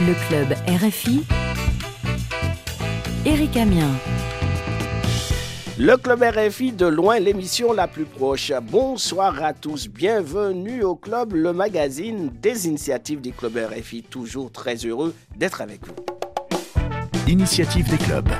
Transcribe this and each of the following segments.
Le club RFI. Éric Amien. Le Club RFI, de loin l'émission la plus proche. Bonsoir à tous, bienvenue au Club, le magazine des initiatives du Club RFI. Toujours très heureux d'être avec vous. Initiative des clubs.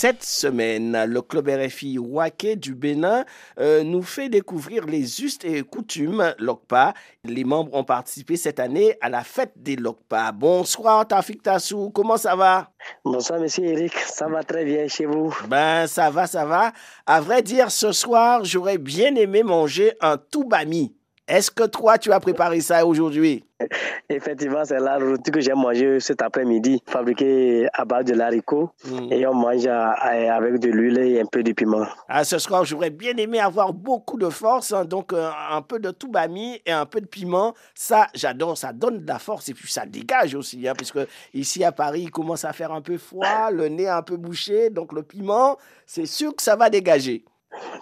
Cette semaine, le club RFI Waké du Bénin euh, nous fait découvrir les us et coutumes LOCPA. Les membres ont participé cette année à la fête des LOCPA. Bonsoir Tafik Tassou, comment ça va? Bonsoir Monsieur Eric, ça va très bien chez vous? Ben ça va, ça va. À vrai dire, ce soir, j'aurais bien aimé manger un toubami. Est-ce que toi, tu as préparé ça aujourd'hui? Effectivement, c'est la routine que j'ai mangé cet après-midi, fabriqué à base de l'haricot. Mm. Et on mange avec de l'huile et un peu de piment. Ah, ce soir, j'aurais bien aimé avoir beaucoup de force, hein, donc euh, un peu de toubami et un peu de piment. Ça, j'adore, ça donne de la force et puis ça dégage aussi, hein, puisque ici à Paris, il commence à faire un peu froid, le nez un peu bouché, donc le piment, c'est sûr que ça va dégager.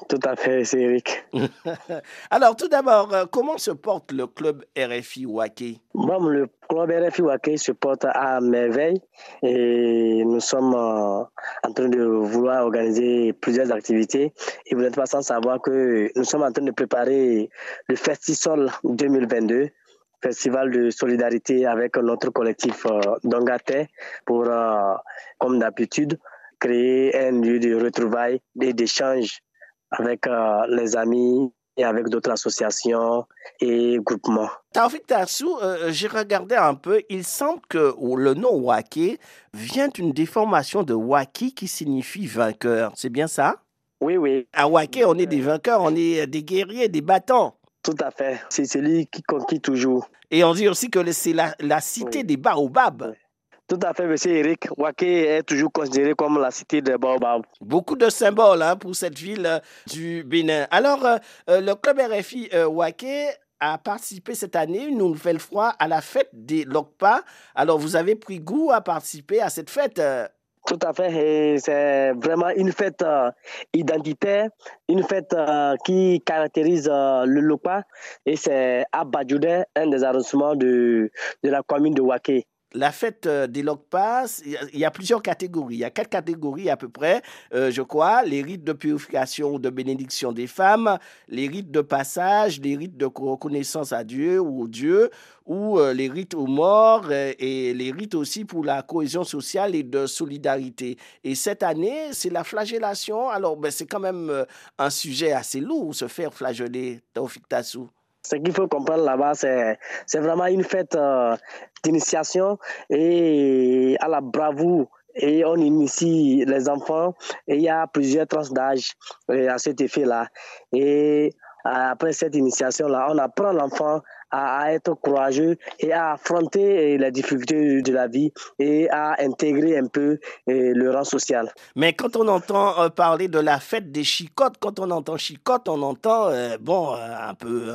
Tout à fait, c'est Eric. Alors, tout d'abord, euh, comment se porte le club RFI Waké? Bon, le club RFI Waké se porte à merveille et nous sommes euh, en train de vouloir organiser plusieurs activités. Et vous n'êtes pas sans savoir que nous sommes en train de préparer le Festisol 2022 festival de solidarité avec notre collectif euh, Dongate pour, comme d'habitude, créer un lieu de retrouvailles et d'échange avec euh, les amis et avec d'autres associations et groupements. Taufik Tassou, euh, j'ai regardé un peu, il semble que le nom Waké vient d'une déformation de Waki qui signifie vainqueur. C'est bien ça? Oui, oui, À Waké, on est des vainqueurs, on est des guerriers, des battants. tout à fait. C'est celui qui conquit toujours. Et on dit aussi que c'est la, la cité Oui. des baobabs. Tout à fait, monsieur Eric. Waké est toujours considéré comme la cité de Baobab. Beaucoup de symboles hein, pour cette ville euh, du Bénin. Alors, euh, euh, le club RFI euh, Waké a participé cette année, une nouvelle fois, à la fête des Lokpa. Alors, vous avez pris goût à participer à cette fête. euh, Tout à fait. C'est vraiment une fête euh, identitaire, une fête euh, qui caractérise euh, le Lopa. Et c'est à Badjoudé, un des arrondissements de, de la commune de Waké. La fête euh, des Lokpas, il y a- plusieurs catégories. Il y a quatre catégories à peu près, euh, je crois. Les rites de purification ou de bénédiction des femmes, les rites de passage, les rites de reconnaissance à Dieu ou au Dieu, ou euh, les rites aux morts et les rites aussi pour la cohésion sociale et de solidarité. Et cette année, c'est la flagellation. Alors, ben, c'est quand même un sujet assez lourd, se faire flageller, Taufik Tassou. Ce qu'il faut comprendre là-bas, c'est, c'est vraiment une fête euh, d'initiation et à la bravoure. Et on initie les enfants et il y a plusieurs tranches d'âge euh, à cet effet-là. Et après cette initiation-là, on apprend l'enfant à, être courageux et à affronter euh, les difficultés de la vie et à intégrer un peu euh, le rang social. Mais quand on entend euh, parler de la fête des chicottes, quand on entend chicotte, on entend, euh, bon, euh, un peu,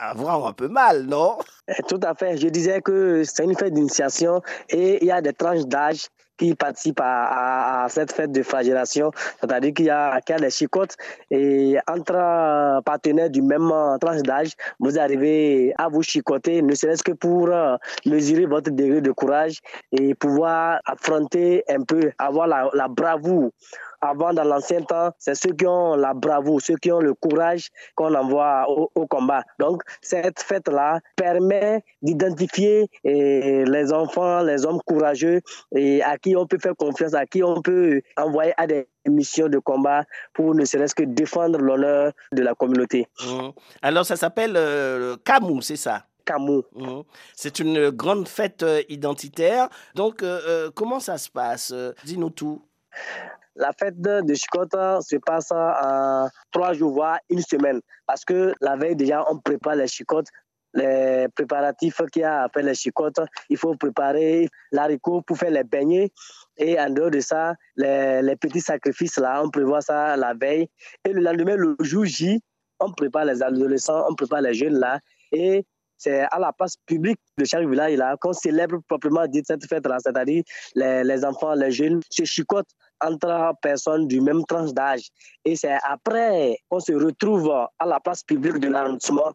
avoir un peu mal, non? Eh, Tout à fait. Je disais que c'est une fête d'initiation et il y a des tranches d'âge qui participent à, cette fête de flagellation. C'est-à-dire qu'il y a, y a des chicottes et entre partenaires du même tranche d'âge, vous arrivez à vous chicoter, ne serait-ce que pour euh, mesurer votre degré de courage et pouvoir affronter un peu, avoir la bravoure. Avant, dans l'ancien temps, c'est ceux qui ont la bravoure, ceux qui ont le courage qu'on envoie au, au combat. Donc, cette fête-là permet d'identifier eh, les enfants, les hommes courageux et à qui on peut faire confiance, à qui on peut envoyer à des missions de combat pour ne serait-ce que défendre l'honneur de la communauté. Mhm. Alors, ça s'appelle euh, Kamou, c'est ça? Camus. Mhm. C'est une grande fête euh, identitaire. Donc, euh, euh, comment ça se passe? Dis-nous tout. La fête de Chicotte se passe en trois jours, voire une semaine. Parce que la veille, déjà, on prépare les chicottes. Les préparatifs qu'il y a faire les chicottes, il faut préparer l'haricot pour faire les beignets. Et en dehors de ça, les, les petits sacrifices, là, on prévoit ça la veille. Et le lendemain, le jour J, on prépare les adolescents, on prépare les jeunes, là. Et c'est à la place publique de chaque village, qu'on célèbre proprement cette fête-là. C'est-à-dire, les, les enfants, les jeunes se chicotent entre personnes du même tranche d'âge. Et c'est après qu'on se retrouve à la place publique de l'arrondissement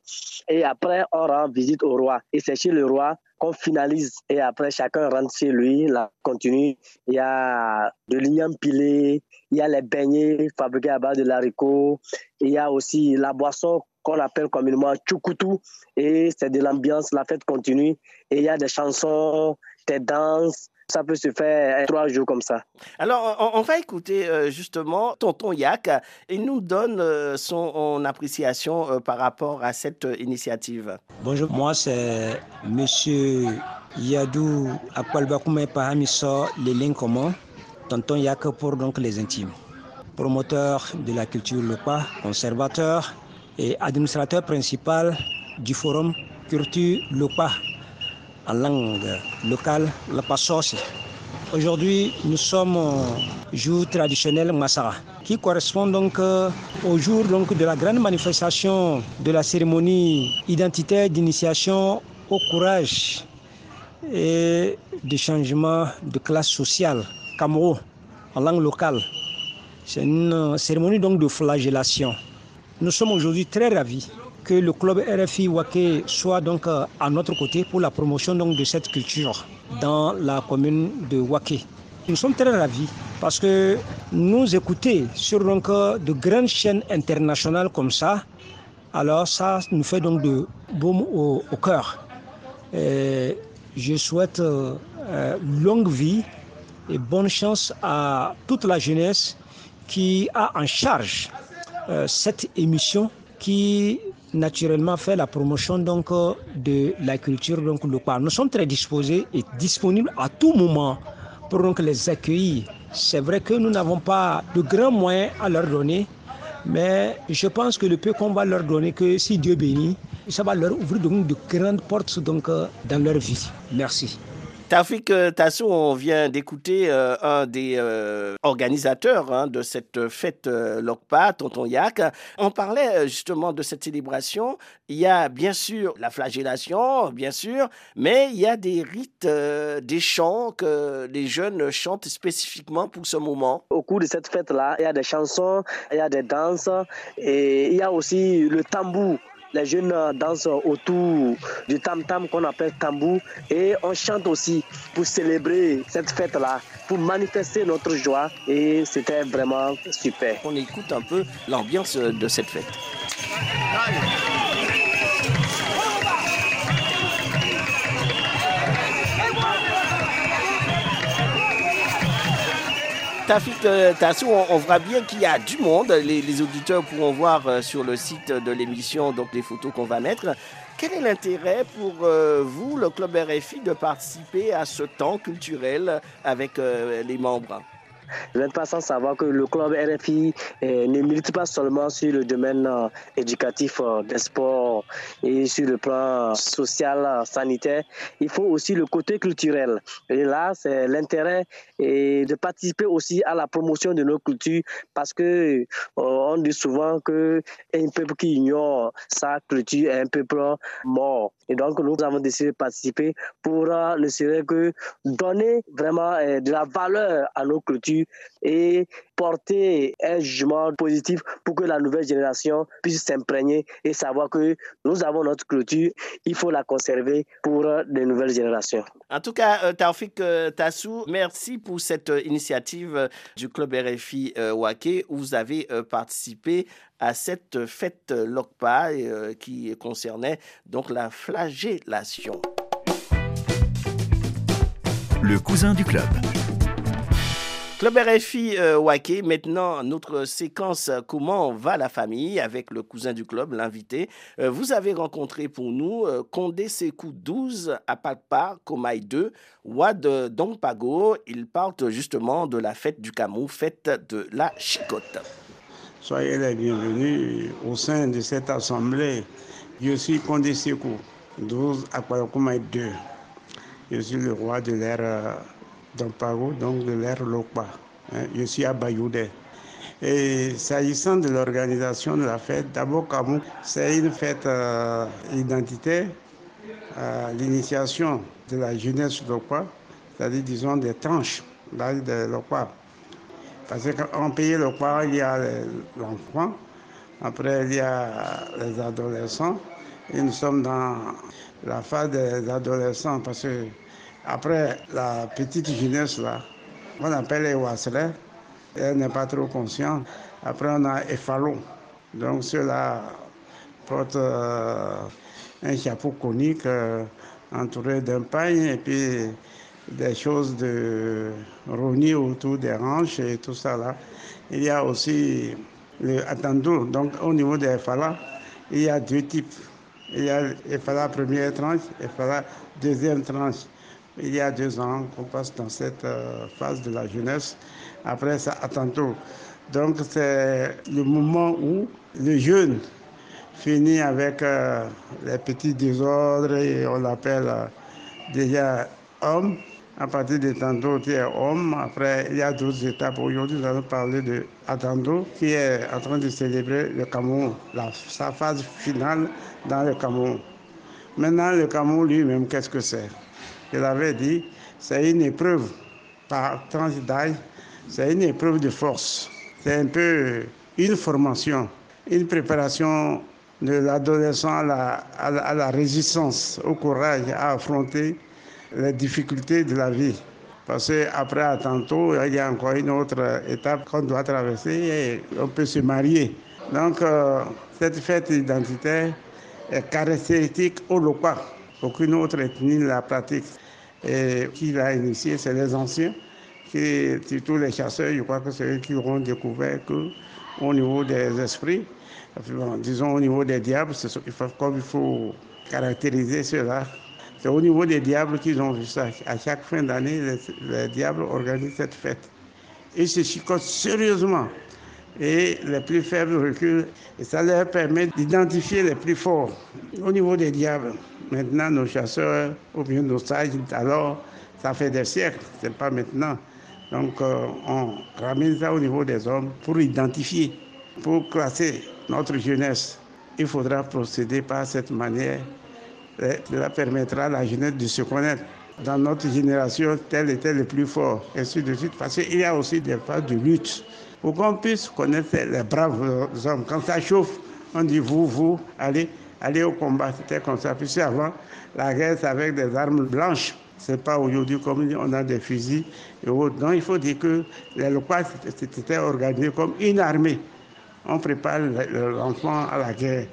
et après on rend visite au roi. Et c'est chez le roi qu'on finalise et après chacun rentre chez lui, là, continue. Il y a de l'igname pilé, il y a les beignets fabriqués à base de l'haricot, il y a aussi la boisson qu'on appelle communément tchoukoutou et c'est de l'ambiance, la fête continue et il y a des chansons, des danses, ça peut se faire trois jours comme ça. Alors, on, va écouter euh, justement Tonton Yak. Il nous donne euh, son appréciation euh, par rapport à cette initiative. Bonjour, moi c'est Monsieur Yadou Akwalbakume Pahamiso Lélin Comment, Tonton Yak pour donc les intimes. Promoteur de la culture Lopa, conservateur et administrateur principal du forum Culture Lopa en langue locale, la passoce. Aujourd'hui, nous sommes au jour traditionnel Massara, qui correspond donc euh, au jour donc, de la grande manifestation de la cérémonie identitaire d'initiation au courage et de changement de classe sociale, Camaro, en langue locale. C'est une cérémonie donc de flagellation. Nous sommes aujourd'hui très ravis que le club RFI Wake soit donc euh, à notre côté pour la promotion donc de cette culture dans la commune de Wake. Nous sommes très ravis parce que nous écouter sur donc euh, de grandes chaînes internationales comme ça, alors ça nous fait donc de baume au, cœur. je souhaite euh, longue vie et bonne chance à toute la jeunesse qui a en charge cette émission qui naturellement fait la promotion donc de la culture donc locale. Nous sommes très disposés et disponibles à tout moment pour donc les accueillir. C'est vrai que nous n'avons pas de grands moyens à leur donner, mais je pense que le peu qu'on va leur donner, que si Dieu bénit, ça va leur ouvrir donc de grandes portes donc dans leur vie. Merci. Tafik euh, Tassou, on vient d'écouter euh, un des euh, organisateurs hein, de cette fête Lokpa, Tonton. On parlait justement de cette célébration. Il y a bien sûr la flagellation, bien sûr, mais il y a des rites, des chants que les jeunes chantent spécifiquement pour ce moment. Au cours de cette fête-là, il y a des chansons, il y a des danses et il y a aussi le tambour les jeunes dansent autour du tam-tam qu'on appelle tambou et on chante aussi pour célébrer cette fête-là, pour manifester notre joie et c'était vraiment super. On écoute un peu l'ambiance de cette fête. Euh, Tassou, on, voit bien qu'il y a du monde. Les, auditeurs pourront voir euh, sur le site de l'émission donc les photos qu'on va mettre. Quel est l'intérêt pour euh, vous, le Club RFI, de participer à ce temps culturel avec les membres? Vous n'êtes pas sans savoir que le club RFI eh, ne milite pas seulement sur le domaine euh, éducatif euh, des sports et sur le plan social, sanitaire. Il faut aussi le côté culturel. Et là, c'est l'intérêt de participer aussi à la promotion de nos cultures parce que on dit souvent que un peuple qui ignore sa culture est un peuple mort. Et donc, nous avons décidé de participer pour ne serait que donner vraiment de la valeur à nos cultures et porter un jugement positif pour que la nouvelle génération puisse s'imprégner et savoir que nous avons notre culture, il faut la conserver pour les nouvelles générations. En tout cas, euh, Taufik euh, Tassou, merci pour cette euh, initiative du Club RFI Wake où vous avez participé à cette fête Lokpa qui concernait donc la flagellation. Le cousin du club. Club RFI euh, Wake, maintenant notre séquence Comment va la famille avec le cousin du club, l'invité. Euh, vous avez rencontré pour nous euh, Condé Sekou 12 à Palpa, Komaï 2, Wad Dongpago. Ils partent justement de la fête du Camou, fête de la Chicotte. Soyez les bienvenus au sein de cette assemblée. Je suis Condé Sekou 12 à Komaï 2. Je suis le roi de l'ère Pago, donc de l'ère Lokpa. Hein, je suis à Bayoudé. Et s'agissant de l'organisation de la fête, d'abord Kamou, c'est une fête euh, identitaire à l'initiation de la jeunesse Lokpa, c'est-à-dire disons des tranches de Lokpa. Parce qu'en pays Lokpa, il y a l'enfant, après il y a les adolescents, Et nous sommes dans la phase des adolescents parce que après la petite jeunesse là, on appelle les wasselets, elle n'est pas trop consciente. Après on a Effalon. Donc ceux-là portent euh, un chapeau conique euh, entouré d'un pagne et puis des choses de rognis autour des hanches et tout ça là. Il y a aussi le attendo. Donc au niveau des Effala, il y a deux types. Il y a Effala première tranche, Effala deuxième tranche. Il y a deux ans qu'on passe dans cette euh, phase de la jeunesse. Après ça, attendo. Donc c'est le moment où le jeune finit avec euh, les petits désordres et on l'appelle euh, déjà homme. À partir de tantôt, tu es homme. Après, il y a d'autres étapes. Aujourd'hui, nous allons parler de Atando, qui est en train de célébrer le Cameroun, sa phase finale dans le Cameroun. Maintenant, le Cameroun lui-même, qu'est-ce que c'est? Je l'avais dit, c'est une épreuve par tranche d'âge, c'est une épreuve de force. C'est un peu une formation, une préparation de l'adolescent à la, résistance, au courage à affronter les difficultés de la vie. Parce qu'après, à tantôt, il y a encore une autre étape qu'on doit traverser et on peut se marier. Donc, euh, cette fête identitaire est caractéristique au local. Aucune autre ethnie ne la pratique. Et qui l'a initié, c'est les anciens, qui, surtout les chasseurs, je crois que c'est eux qui auront découvert qu'au niveau des esprits, disons au niveau des diables, comme il faut caractériser cela. C'est au niveau des diables qu'ils ont vu ça. À chaque fin d'année, les, les, diables organisent cette fête. Ils se chicotent sérieusement. Et les plus faibles reculent. Et ça leur permet d'identifier les plus forts. Au niveau des diables, maintenant, nos chasseurs, ou bien nos sages, alors, ça fait des siècles, c'est pas maintenant. Donc, euh, on ramène ça au niveau des hommes pour identifier, pour classer notre jeunesse. Il faudra procéder par cette manière. Cela permettra à la jeunesse de se connaître. Dans notre génération, tel était le plus fort, ainsi de suite. Parce qu'il y a aussi des phases de lutte. Pour qu'on puisse connaître les braves hommes. Quand ça chauffe, on dit vous, vous, allez, allez au combat. C'était comme ça. Puis avant, la guerre, c'est avec des armes blanches. Ce n'est pas aujourd'hui comme on a des fusils et autres. Donc il faut dire que les locaux c'était organisé comme une armée. On prépare l'enfant à la guerre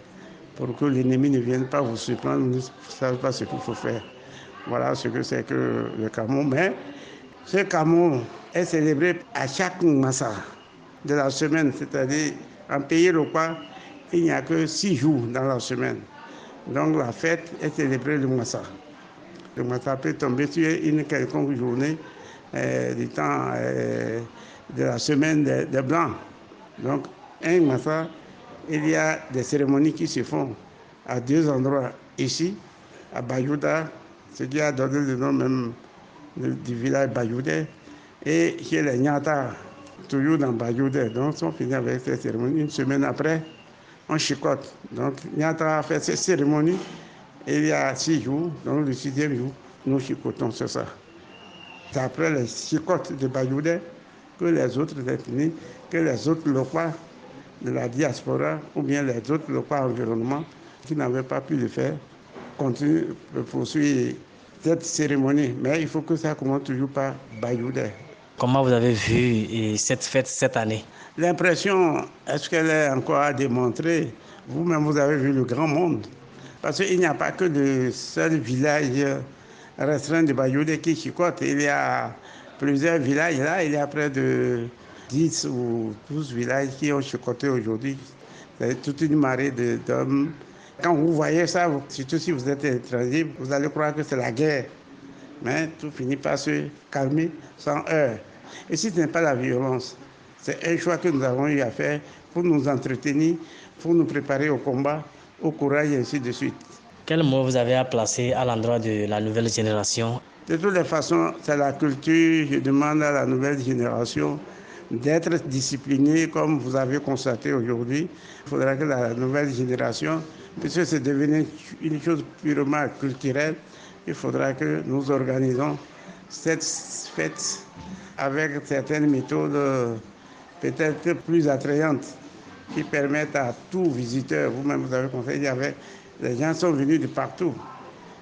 pour que l'ennemi ne vienne pas vous surprendre, ne savez pas ce qu'il faut faire. Voilà ce que c'est que le Cameroun. Mais ce Cameroun est célébré à chaque massa de la semaine, c'est-à-dire en pays local, il n'y a que six jours dans la semaine. Donc la fête est célébrée le massa. Le massa peut tomber sur une quelconque journée euh, du temps euh, de la semaine des de Blancs. Donc un massa, il y a des cérémonies qui se font à deux endroits. Ici, à Bayouda, ce qui a donné le nom même du village Bayoudé, et chez les Nyata, toujours dans Bayoudé. Donc, on finit avec ces cérémonies. Une semaine après, on chicote. Donc, Nyata a fait ces cérémonies il y a six jours. Donc, le sixième jour, nous chicotons, c'est ça. C'est après les chicotes de Bayoudé que les autres ethnies, que les autres locaux de la diaspora ou bien les autres locaux environnement qui n'avaient pas pu le faire continuent de poursuivre cette cérémonie. Mais il faut que ça commence toujours par Bayoudé. Comment vous avez vu cette fête cette année? L'impression, est-ce qu'elle est encore à démontrer? Vous-même, vous avez vu le grand monde. Parce qu'il n'y a pas que le seul village restreint de Bayoudé qui chicote. Il y a plusieurs villages là, il y a près de 10 ou 12 villages qui ont chicoté aujourd'hui. C'est toute une marée d'hommes. Quand vous voyez ça, surtout si vous êtes étranger, vous allez croire que c'est la guerre. Mais tout finit par se calmer sans heure. Et si ce n'est pas la violence, c'est un choix que nous avons eu à faire pour nous entretenir, pour nous préparer au combat, au courage et ainsi de suite. Quel mot vous avez à placer à l'endroit de la nouvelle génération? De toutes les façons, c'est la culture. Je demande à la nouvelle génération d'être disciplinée comme vous avez constaté aujourd'hui. Il faudra que la nouvelle génération, puisque c'est devenu une chose purement culturelle, il faudra que nous organisons cette fête avec certaines méthodes peut-être plus attrayantes qui permettent à tout visiteur, vous-même vous avez conseillé, Les gens sont venus de partout.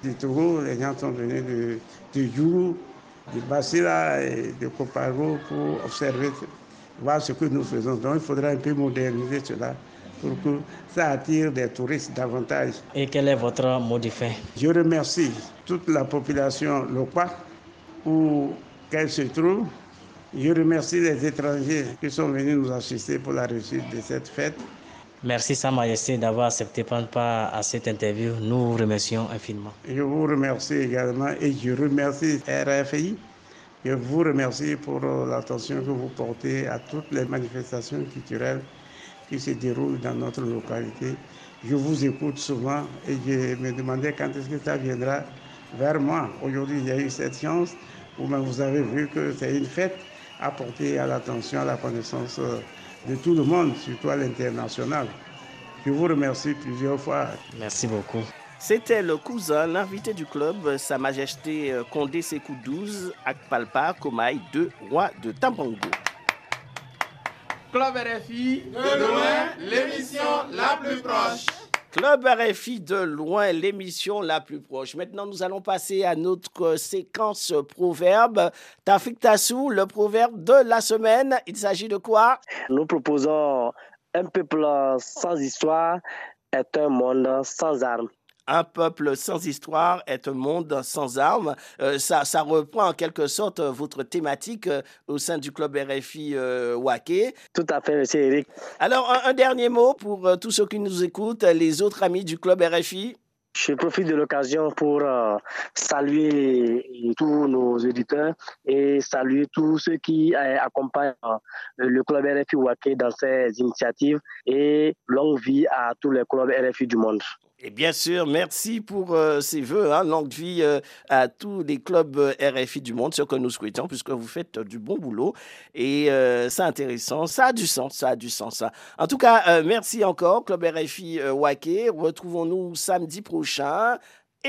Du Togo, les gens sont venus de, de Djougou, de Basila et de Copago pour observer, voir ce que nous faisons. Donc il faudra un peu moderniser cela pour que ça attire des touristes davantage. Et quel est votre mot de fin? Je remercie toute la population locale où qu'elle se trouve. Je remercie les étrangers qui sont venus nous assister pour la réussite de cette fête. Merci Sa Majesté d'avoir accepté de prendre part à cette interview. Nous vous remercions infiniment. Je vous remercie également et je remercie RFI. Je vous remercie pour l'attention que vous portez à toutes les manifestations culturelles qui se déroulent dans notre localité. Je vous écoute souvent et je me demandais quand est-ce que ça viendra vers moi. Aujourd'hui, il y a eu cette chance où vous avez vu que c'est une fête à porter à l'attention, à la connaissance de tout le monde, surtout à l'international. Je vous remercie plusieurs fois. Merci beaucoup. C'était le cousin, l'invité du club, Sa Majesté Condé Sekou 12, Akpalpa Komaï II, roi de Tampango. Club RFI, de loin, l'émission la plus proche. Club RFI de loin, l'émission la plus proche. Maintenant, nous allons passer à notre séquence proverbe. Tafik Tassou, le proverbe de la semaine. Il s'agit de quoi? Nous proposons un peuple sans histoire est un monde sans armes. Un peuple sans histoire est un monde sans armes. Euh, ça, ça, reprend en quelque sorte votre thématique euh, au sein du club RFI euh, Waké. Tout à fait, monsieur Eric. Alors, un, un dernier mot pour euh, tous ceux qui nous écoutent, les autres amis du club RFI. Je profite de l'occasion pour euh, saluer tous nos éditeurs et saluer tous ceux qui euh, accompagnent le club RFI Waké dans ses initiatives et longue vie à tous les clubs RFI du monde. Et bien sûr, merci pour euh, ces vœux, hein, longue vie euh, à tous les clubs euh, RFI du monde, ce que nous souhaitons, puisque vous faites du bon boulot. Et c'est intéressant, ça a du sens, ça a du sens. En tout cas, merci encore, Club RFI Waké. Retrouvons-nous samedi prochain.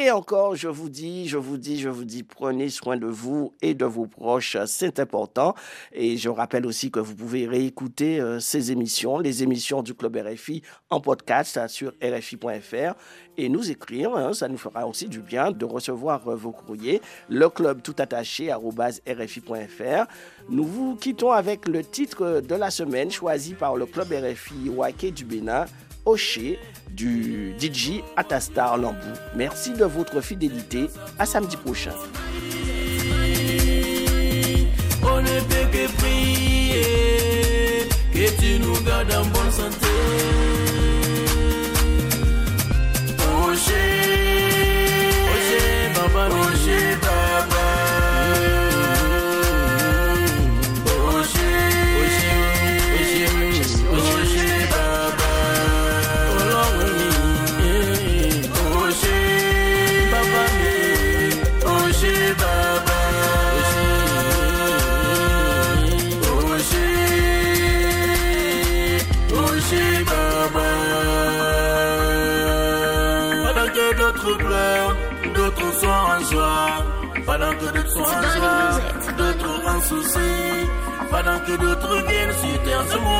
Et encore, je vous dis, je vous dis, je vous dis, prenez soin de vous et de vos proches, c'est important. Et je rappelle aussi que vous pouvez réécouter euh, ces émissions, les émissions du Club RFI en podcast sur rfi.fr et nous écrire. Hein, ça nous fera aussi du bien de recevoir euh, vos courriers. Le club tout attaché rfi.fr. Nous vous quittons avec le titre de la semaine choisi par le Club RFI Waké du Bénin. Du DJ Atastar Lambou. Merci de votre fidélité. À samedi prochain.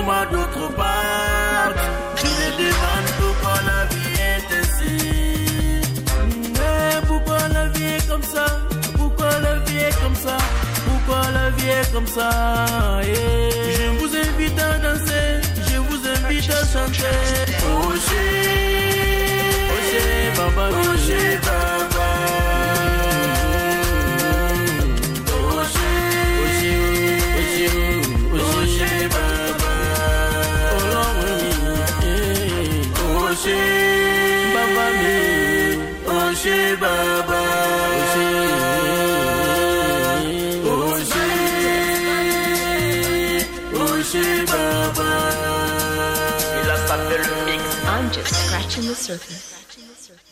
Mado surfing.